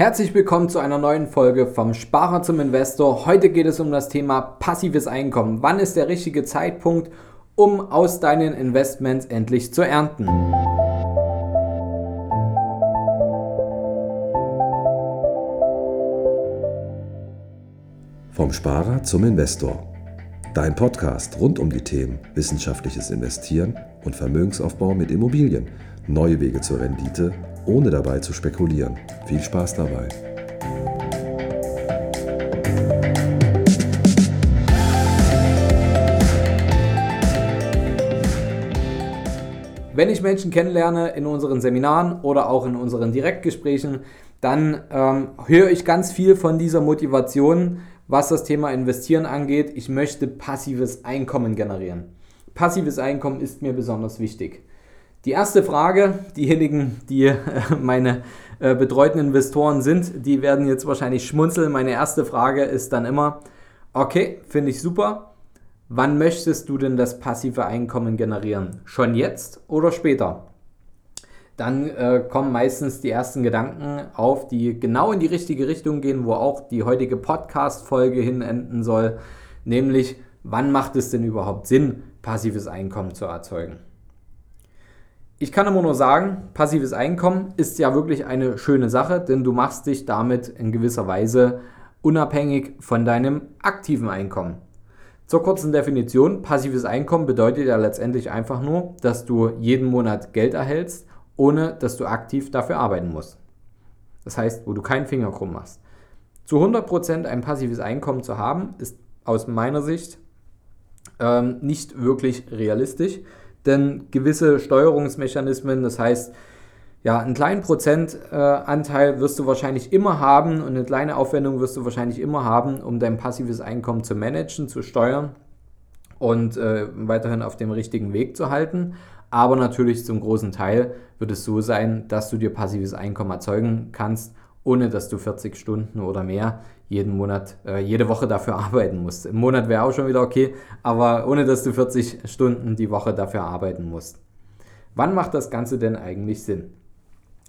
Herzlich willkommen zu einer neuen Folge vom Sparer zum Investor. Heute geht es um das Thema passives Einkommen. Wann ist der richtige Zeitpunkt, um aus deinen Investments endlich zu ernten? Vom Sparer zum Investor. Dein Podcast rund um die Themen wissenschaftliches Investieren und Vermögensaufbau mit Immobilien. Neue Wege zur Rendite ohne dabei zu spekulieren. Viel Spaß dabei. Wenn ich Menschen kennenlerne in unseren Seminaren oder auch in unseren Direktgesprächen, dann ähm, höre ich ganz viel von dieser Motivation, was das Thema Investieren angeht. Ich möchte passives Einkommen generieren. Passives Einkommen ist mir besonders wichtig. Die erste Frage, diejenigen, die äh, meine äh, betreuten Investoren sind, die werden jetzt wahrscheinlich schmunzeln. Meine erste Frage ist dann immer, okay, finde ich super. Wann möchtest du denn das passive Einkommen generieren? Schon jetzt oder später? Dann äh, kommen meistens die ersten Gedanken auf, die genau in die richtige Richtung gehen, wo auch die heutige Podcast-Folge hin enden soll. Nämlich, wann macht es denn überhaupt Sinn, passives Einkommen zu erzeugen? Ich kann immer nur sagen, passives Einkommen ist ja wirklich eine schöne Sache, denn du machst dich damit in gewisser Weise unabhängig von deinem aktiven Einkommen. Zur kurzen Definition, passives Einkommen bedeutet ja letztendlich einfach nur, dass du jeden Monat Geld erhältst, ohne dass du aktiv dafür arbeiten musst. Das heißt, wo du keinen Finger krumm machst. Zu 100% ein passives Einkommen zu haben, ist aus meiner Sicht ähm, nicht wirklich realistisch, denn gewisse Steuerungsmechanismen, das heißt, ja, einen kleinen Prozentanteil wirst du wahrscheinlich immer haben und eine kleine Aufwendung wirst du wahrscheinlich immer haben, um dein passives Einkommen zu managen, zu steuern und äh, weiterhin auf dem richtigen Weg zu halten. Aber natürlich zum großen Teil wird es so sein, dass du dir passives Einkommen erzeugen kannst, ohne dass du 40 Stunden oder mehr jeden Monat, äh, jede Woche dafür arbeiten musst. Im Monat wäre auch schon wieder okay, aber ohne dass du 40 Stunden die Woche dafür arbeiten musst. Wann macht das Ganze denn eigentlich Sinn?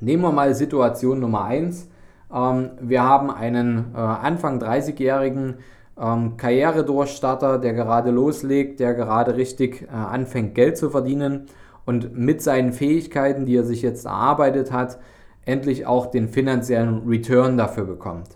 Nehmen wir mal Situation Nummer 1. Ähm, wir haben einen äh, Anfang 30-jährigen ähm, Karrieredurchstarter, der gerade loslegt, der gerade richtig äh, anfängt, Geld zu verdienen und mit seinen Fähigkeiten, die er sich jetzt erarbeitet hat, endlich auch den finanziellen Return dafür bekommt.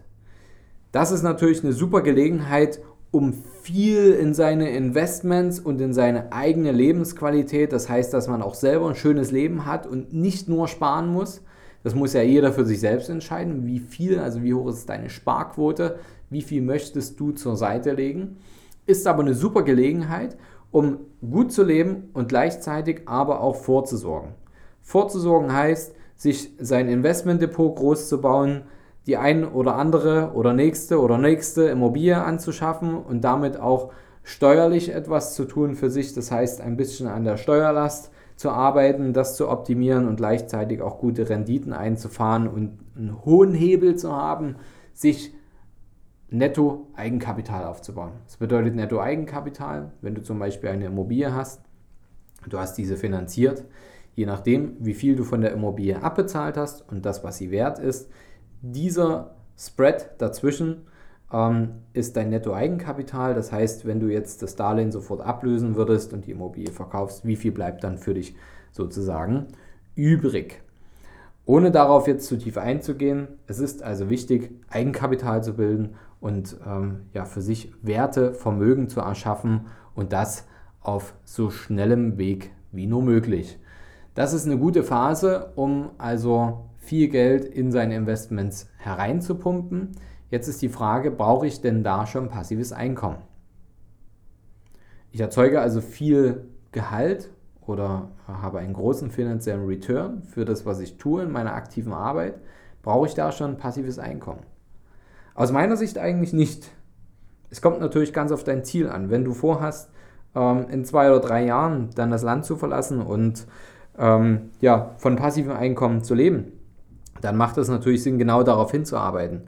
Das ist natürlich eine super Gelegenheit, um viel in seine Investments und in seine eigene Lebensqualität, das heißt, dass man auch selber ein schönes Leben hat und nicht nur sparen muss. Das muss ja jeder für sich selbst entscheiden, wie viel, also wie hoch ist deine Sparquote, wie viel möchtest du zur Seite legen. Ist aber eine super Gelegenheit, um gut zu leben und gleichzeitig aber auch vorzusorgen. Vorzusorgen heißt, sich sein Investmentdepot groß zu bauen, die ein oder andere oder nächste oder nächste Immobilie anzuschaffen und damit auch steuerlich etwas zu tun für sich. Das heißt, ein bisschen an der Steuerlast zu arbeiten, das zu optimieren und gleichzeitig auch gute Renditen einzufahren und einen hohen Hebel zu haben, sich Netto Eigenkapital aufzubauen. Das bedeutet Netto Eigenkapital, wenn du zum Beispiel eine Immobilie hast, du hast diese finanziert, je nachdem, wie viel du von der Immobilie abbezahlt hast und das, was sie wert ist, dieser Spread dazwischen ähm, ist dein Netto-Eigenkapital. Das heißt, wenn du jetzt das Darlehen sofort ablösen würdest und die Immobilie verkaufst, wie viel bleibt dann für dich sozusagen übrig? Ohne darauf jetzt zu tief einzugehen, es ist also wichtig, Eigenkapital zu bilden und ähm, ja, für sich Werte, Vermögen zu erschaffen und das auf so schnellem Weg wie nur möglich. Das ist eine gute Phase, um also viel Geld in seine Investments hereinzupumpen. Jetzt ist die Frage, brauche ich denn da schon passives Einkommen? Ich erzeuge also viel Gehalt oder habe einen großen finanziellen Return für das, was ich tue in meiner aktiven Arbeit. Brauche ich da schon passives Einkommen? Aus meiner Sicht eigentlich nicht. Es kommt natürlich ganz auf dein Ziel an. Wenn du vorhast, ähm, in zwei oder drei Jahren dann das Land zu verlassen und ähm, ja, von passivem Einkommen zu leben, dann macht es natürlich Sinn, genau darauf hinzuarbeiten.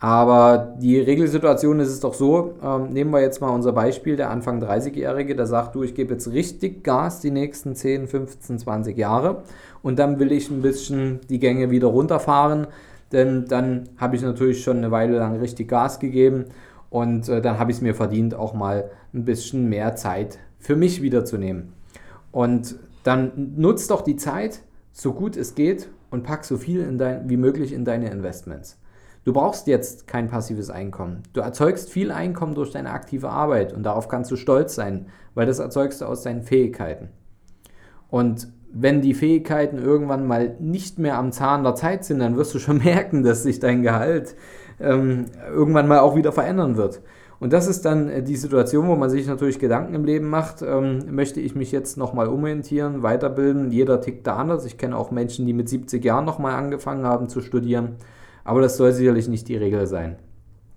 Aber die Regelsituation ist es doch so, ähm, nehmen wir jetzt mal unser Beispiel, der Anfang 30-Jährige, der sagt, du, ich gebe jetzt richtig Gas die nächsten 10, 15, 20 Jahre und dann will ich ein bisschen die Gänge wieder runterfahren, denn dann habe ich natürlich schon eine Weile lang richtig Gas gegeben und äh, dann habe ich es mir verdient, auch mal ein bisschen mehr Zeit für mich wiederzunehmen. Und dann nutzt doch die Zeit, so gut es geht, und pack so viel dein, wie möglich in deine Investments. Du brauchst jetzt kein passives Einkommen. Du erzeugst viel Einkommen durch deine aktive Arbeit und darauf kannst du stolz sein, weil das erzeugst du aus deinen Fähigkeiten. Und wenn die Fähigkeiten irgendwann mal nicht mehr am Zahn der Zeit sind, dann wirst du schon merken, dass sich dein Gehalt ähm, irgendwann mal auch wieder verändern wird. Und das ist dann äh, die Situation, wo man sich natürlich Gedanken im Leben macht, ähm, möchte ich mich jetzt nochmal umorientieren, weiterbilden. Jeder tickt da anders. Ich kenne auch Menschen, die mit 70 Jahren nochmal angefangen haben zu studieren. Aber das soll sicherlich nicht die Regel sein.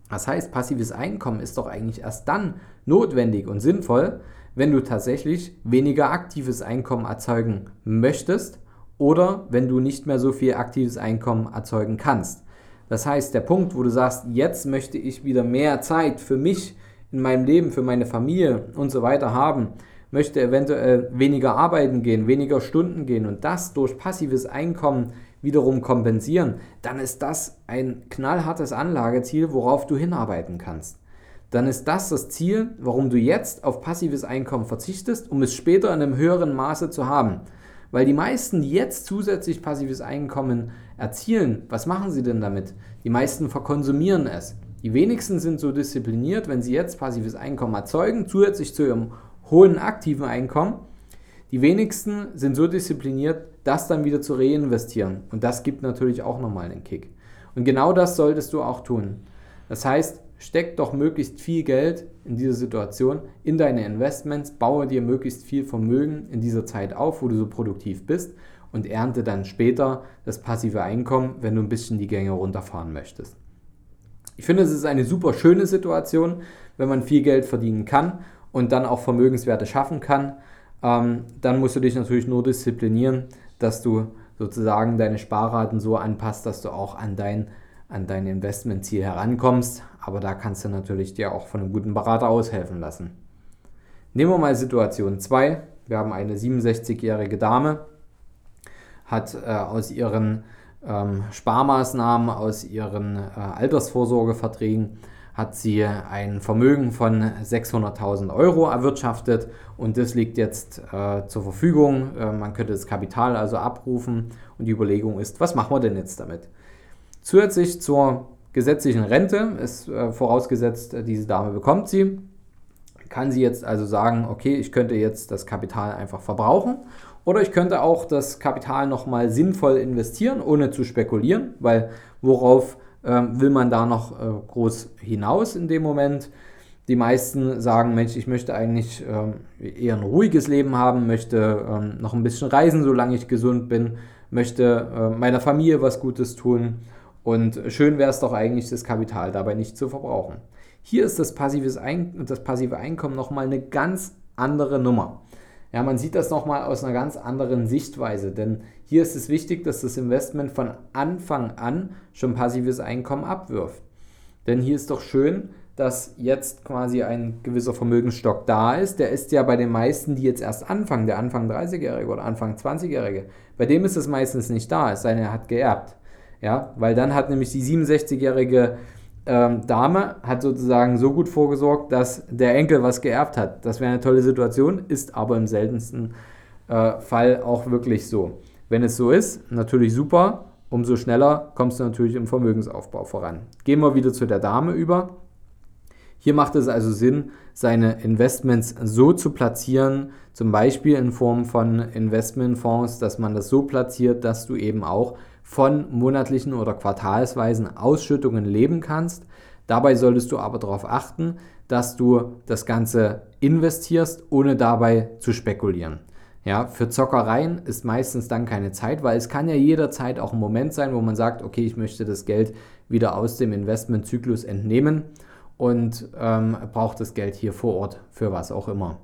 Das heißt, passives Einkommen ist doch eigentlich erst dann notwendig und sinnvoll, wenn du tatsächlich weniger aktives Einkommen erzeugen möchtest oder wenn du nicht mehr so viel aktives Einkommen erzeugen kannst. Das heißt, der Punkt, wo du sagst, jetzt möchte ich wieder mehr Zeit für mich in meinem Leben, für meine Familie und so weiter haben, möchte eventuell weniger arbeiten gehen, weniger Stunden gehen und das durch passives Einkommen wiederum kompensieren, dann ist das ein knallhartes Anlageziel, worauf du hinarbeiten kannst. Dann ist das das Ziel, warum du jetzt auf passives Einkommen verzichtest, um es später in einem höheren Maße zu haben. Weil die meisten, die jetzt zusätzlich passives Einkommen erzielen, was machen sie denn damit? Die meisten verkonsumieren es. Die wenigsten sind so diszipliniert, wenn sie jetzt passives Einkommen erzeugen, zusätzlich zu ihrem hohen aktiven Einkommen. Die wenigsten sind so diszipliniert, das dann wieder zu reinvestieren. Und das gibt natürlich auch nochmal einen Kick. Und genau das solltest du auch tun. Das heißt, steck doch möglichst viel Geld in dieser Situation in deine Investments, baue dir möglichst viel Vermögen in dieser Zeit auf, wo du so produktiv bist und ernte dann später das passive Einkommen, wenn du ein bisschen die Gänge runterfahren möchtest. Ich finde, es ist eine super schöne Situation, wenn man viel Geld verdienen kann und dann auch Vermögenswerte schaffen kann. Ähm, dann musst du dich natürlich nur disziplinieren, dass du sozusagen deine Sparraten so anpasst, dass du auch an dein, an dein Investmentziel herankommst. Aber da kannst du natürlich dir auch von einem guten Berater aushelfen lassen. Nehmen wir mal Situation 2. Wir haben eine 67-jährige Dame, hat äh, aus ihren ähm, Sparmaßnahmen, aus ihren äh, Altersvorsorgeverträgen, hat sie ein Vermögen von 600.000 Euro erwirtschaftet und das liegt jetzt äh, zur Verfügung. Äh, man könnte das Kapital also abrufen und die Überlegung ist, was machen wir denn jetzt damit? Zusätzlich zur gesetzlichen Rente ist äh, vorausgesetzt, diese Dame bekommt sie, kann sie jetzt also sagen, okay, ich könnte jetzt das Kapital einfach verbrauchen oder ich könnte auch das Kapital nochmal sinnvoll investieren, ohne zu spekulieren, weil worauf ähm, will man da noch äh, groß hinaus in dem Moment? Die meisten sagen, Mensch, ich möchte eigentlich ähm, eher ein ruhiges Leben haben, möchte ähm, noch ein bisschen reisen, solange ich gesund bin, möchte äh, meiner Familie was Gutes tun und schön wäre es doch eigentlich, das Kapital dabei nicht zu verbrauchen. Hier ist das, passives Ein das passive Einkommen nochmal eine ganz andere Nummer. Ja, man sieht das nochmal aus einer ganz anderen Sichtweise, denn hier ist es wichtig, dass das Investment von Anfang an schon passives Einkommen abwirft. Denn hier ist doch schön, dass jetzt quasi ein gewisser Vermögensstock da ist. Der ist ja bei den meisten, die jetzt erst anfangen, der Anfang 30-Jährige oder Anfang 20-Jährige, bei dem ist es meistens nicht da, es sei denn, er hat geerbt. Ja, weil dann hat nämlich die 67-jährige ähm, Dame hat sozusagen so gut vorgesorgt, dass der Enkel was geerbt hat. Das wäre eine tolle Situation, ist aber im seltensten äh, Fall auch wirklich so. Wenn es so ist, natürlich super, umso schneller kommst du natürlich im Vermögensaufbau voran. Gehen wir wieder zu der Dame über. Hier macht es also Sinn, seine Investments so zu platzieren, zum Beispiel in Form von Investmentfonds, dass man das so platziert, dass du eben auch von monatlichen oder quartalsweisen Ausschüttungen leben kannst. Dabei solltest du aber darauf achten, dass du das Ganze investierst, ohne dabei zu spekulieren. Ja, für Zockereien ist meistens dann keine Zeit, weil es kann ja jederzeit auch ein Moment sein, wo man sagt, okay, ich möchte das Geld wieder aus dem Investmentzyklus entnehmen und ähm, braucht das Geld hier vor Ort für was auch immer.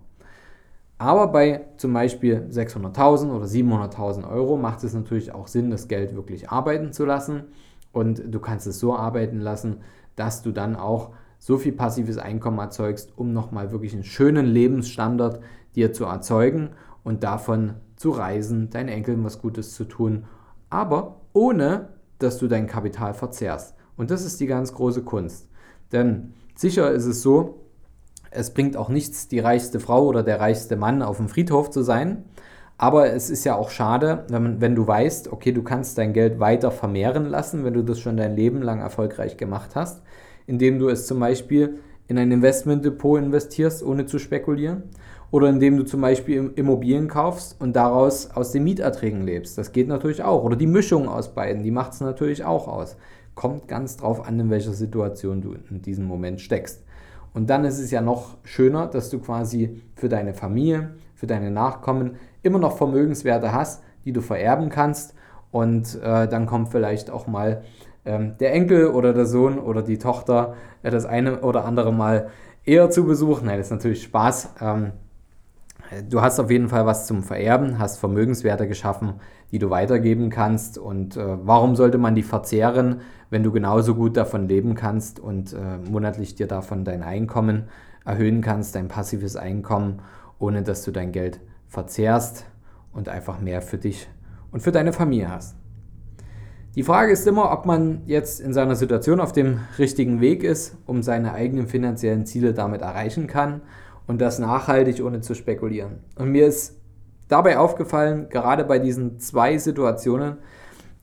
Aber bei zum Beispiel 600.000 oder 700.000 Euro macht es natürlich auch Sinn, das Geld wirklich arbeiten zu lassen. Und du kannst es so arbeiten lassen, dass du dann auch so viel passives Einkommen erzeugst, um nochmal wirklich einen schönen Lebensstandard dir zu erzeugen und davon zu reisen, deinen Enkeln was Gutes zu tun, aber ohne dass du dein Kapital verzehrst. Und das ist die ganz große Kunst. Denn sicher ist es so, es bringt auch nichts, die reichste Frau oder der reichste Mann auf dem Friedhof zu sein. Aber es ist ja auch schade, wenn, wenn du weißt, okay, du kannst dein Geld weiter vermehren lassen, wenn du das schon dein Leben lang erfolgreich gemacht hast, indem du es zum Beispiel in ein Investmentdepot investierst, ohne zu spekulieren. Oder indem du zum Beispiel Immobilien kaufst und daraus aus den Mieterträgen lebst. Das geht natürlich auch. Oder die Mischung aus beiden, die macht es natürlich auch aus. Kommt ganz drauf an, in welcher Situation du in diesem Moment steckst. Und dann ist es ja noch schöner, dass du quasi für deine Familie, für deine Nachkommen immer noch Vermögenswerte hast, die du vererben kannst. Und äh, dann kommt vielleicht auch mal ähm, der Enkel oder der Sohn oder die Tochter äh, das eine oder andere Mal eher zu Besuch. Nein, das ist natürlich Spaß. Ähm, du hast auf jeden Fall was zum Vererben, hast Vermögenswerte geschaffen, die du weitergeben kannst. Und äh, warum sollte man die verzehren, wenn du genauso gut davon leben kannst und äh, monatlich dir davon dein Einkommen erhöhen kannst, dein passives Einkommen, ohne dass du dein Geld verzehrst und einfach mehr für dich und für deine Familie hast. Die Frage ist immer, ob man jetzt in seiner Situation auf dem richtigen Weg ist, um seine eigenen finanziellen Ziele damit erreichen kann und das nachhaltig, ohne zu spekulieren. Und mir ist dabei aufgefallen, gerade bei diesen zwei Situationen,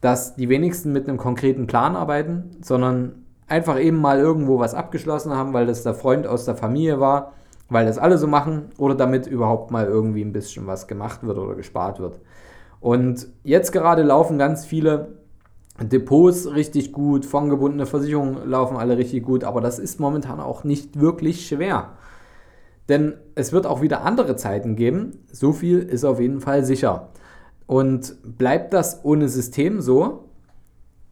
dass die wenigsten mit einem konkreten Plan arbeiten, sondern einfach eben mal irgendwo was abgeschlossen haben, weil das der Freund aus der Familie war, weil das alle so machen oder damit überhaupt mal irgendwie ein bisschen was gemacht wird oder gespart wird. Und jetzt gerade laufen ganz viele Depots richtig gut, fondgebundene Versicherungen laufen alle richtig gut, aber das ist momentan auch nicht wirklich schwer. Denn es wird auch wieder andere Zeiten geben. So viel ist auf jeden Fall sicher. Und bleibt das ohne System so?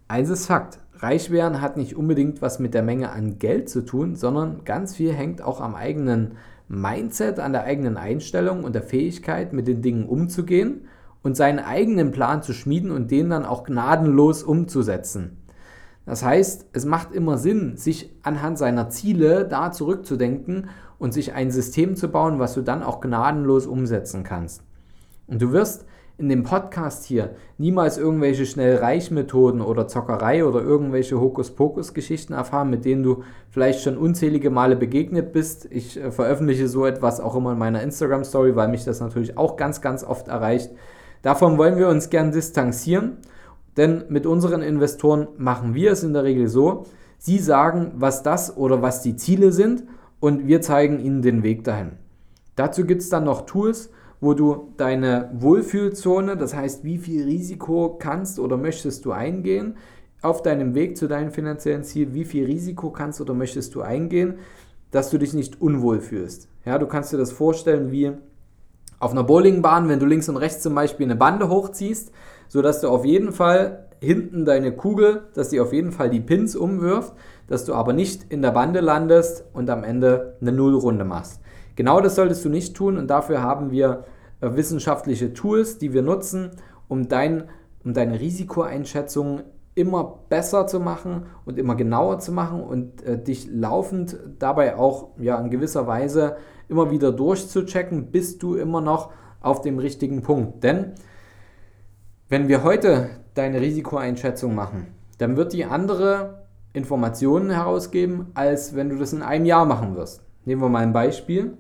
Eins ist Fakt. Reich werden hat nicht unbedingt was mit der Menge an Geld zu tun, sondern ganz viel hängt auch am eigenen Mindset, an der eigenen Einstellung und der Fähigkeit, mit den Dingen umzugehen und seinen eigenen Plan zu schmieden und den dann auch gnadenlos umzusetzen. Das heißt, es macht immer Sinn, sich anhand seiner Ziele da zurückzudenken und sich ein System zu bauen, was du dann auch gnadenlos umsetzen kannst. Und du wirst in dem Podcast hier niemals irgendwelche Schnellreichmethoden oder Zockerei oder irgendwelche Hokuspokus-Geschichten erfahren, mit denen du vielleicht schon unzählige Male begegnet bist. Ich äh, veröffentliche so etwas auch immer in meiner Instagram-Story, weil mich das natürlich auch ganz, ganz oft erreicht. Davon wollen wir uns gern distanzieren, denn mit unseren Investoren machen wir es in der Regel so, sie sagen, was das oder was die Ziele sind und wir zeigen ihnen den Weg dahin. Dazu gibt es dann noch Tools, wo du deine Wohlfühlzone, das heißt, wie viel Risiko kannst oder möchtest du eingehen auf deinem Weg zu deinem finanziellen Ziel, wie viel Risiko kannst oder möchtest du eingehen, dass du dich nicht unwohl fühlst. Ja, du kannst dir das vorstellen wie auf einer Bowlingbahn, wenn du links und rechts zum Beispiel eine Bande hochziehst, sodass du auf jeden Fall hinten deine Kugel, dass die auf jeden Fall die Pins umwirft, dass du aber nicht in der Bande landest und am Ende eine Nullrunde machst. Genau das solltest du nicht tun und dafür haben wir äh, wissenschaftliche Tools, die wir nutzen, um, dein, um deine Risikoeinschätzung immer besser zu machen und immer genauer zu machen und äh, dich laufend dabei auch ja, in gewisser Weise immer wieder durchzuchecken, bist du immer noch auf dem richtigen Punkt. Denn wenn wir heute deine Risikoeinschätzung machen, dann wird die andere Informationen herausgeben, als wenn du das in einem Jahr machen wirst. Nehmen wir mal ein Beispiel.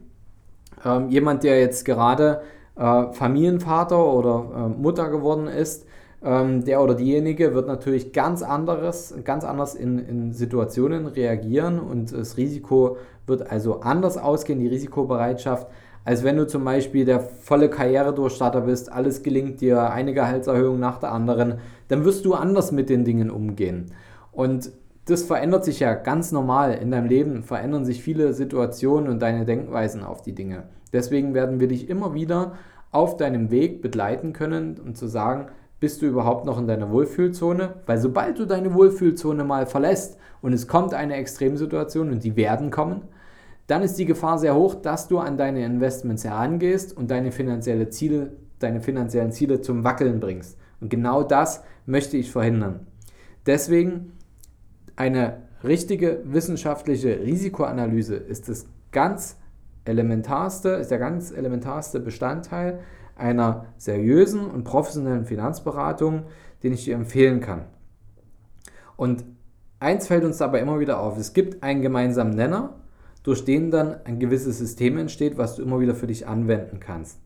Ähm, jemand, der jetzt gerade äh, Familienvater oder äh, Mutter geworden ist, ähm, der oder diejenige wird natürlich ganz anderes, ganz anders in, in Situationen reagieren und das Risiko wird also anders ausgehen, die Risikobereitschaft, als wenn du zum Beispiel der volle Karrieredurchstarter bist, alles gelingt dir, eine Gehaltserhöhung nach der anderen, dann wirst du anders mit den Dingen umgehen. Und das verändert sich ja ganz normal in deinem Leben, verändern sich viele Situationen und deine Denkweisen auf die Dinge. Deswegen werden wir dich immer wieder auf deinem Weg begleiten können und zu sagen, bist du überhaupt noch in deiner Wohlfühlzone? Weil sobald du deine Wohlfühlzone mal verlässt und es kommt eine Extremsituation und die werden kommen, dann ist die Gefahr sehr hoch, dass du an deine Investments herangehst und deine, finanzielle Ziele, deine finanziellen Ziele zum Wackeln bringst. Und genau das möchte ich verhindern. Deswegen eine richtige wissenschaftliche Risikoanalyse ist das ganz elementarste, ist der ganz elementarste Bestandteil einer seriösen und professionellen Finanzberatung, den ich dir empfehlen kann. Und eins fällt uns dabei immer wieder auf, es gibt einen gemeinsamen Nenner, durch den dann ein gewisses System entsteht, was du immer wieder für dich anwenden kannst.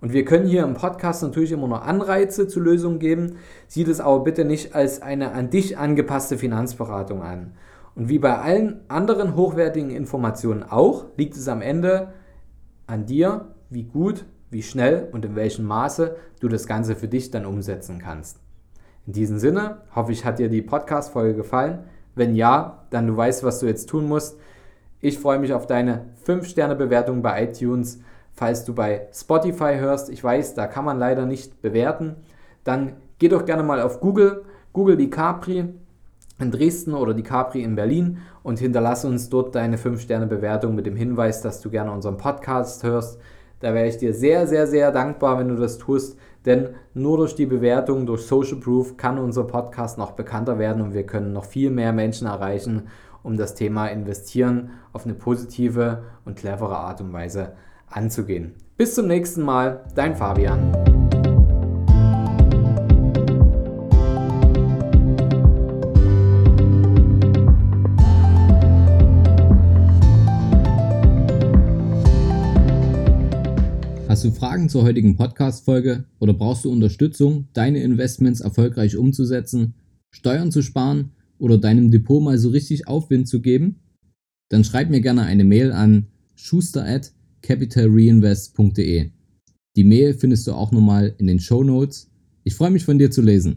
Und wir können hier im Podcast natürlich immer noch Anreize zu Lösungen geben. Sieh das aber bitte nicht als eine an dich angepasste Finanzberatung an. Und wie bei allen anderen hochwertigen Informationen auch, liegt es am Ende an dir, wie gut, wie schnell und in welchem Maße du das Ganze für dich dann umsetzen kannst. In diesem Sinne hoffe ich, hat dir die Podcast-Folge gefallen. Wenn ja, dann du weißt, was du jetzt tun musst. Ich freue mich auf deine 5-Sterne-Bewertung bei iTunes Falls du bei Spotify hörst, ich weiß, da kann man leider nicht bewerten, dann geh doch gerne mal auf Google, Google die Capri in Dresden oder die Capri in Berlin und hinterlasse uns dort deine 5-Sterne-Bewertung mit dem Hinweis, dass du gerne unseren Podcast hörst. Da wäre ich dir sehr, sehr, sehr dankbar, wenn du das tust, denn nur durch die Bewertung, durch Social Proof kann unser Podcast noch bekannter werden und wir können noch viel mehr Menschen erreichen, um das Thema Investieren auf eine positive und clevere Art und Weise anzugehen. Bis zum nächsten Mal, dein Fabian. Hast du Fragen zur heutigen Podcast-Folge oder brauchst du Unterstützung, deine Investments erfolgreich umzusetzen, Steuern zu sparen oder deinem Depot mal so richtig Aufwind zu geben? Dann schreib mir gerne eine Mail an schuster@ capitalreinvest.de. Die Mail findest du auch nochmal in den Show Notes. Ich freue mich von dir zu lesen.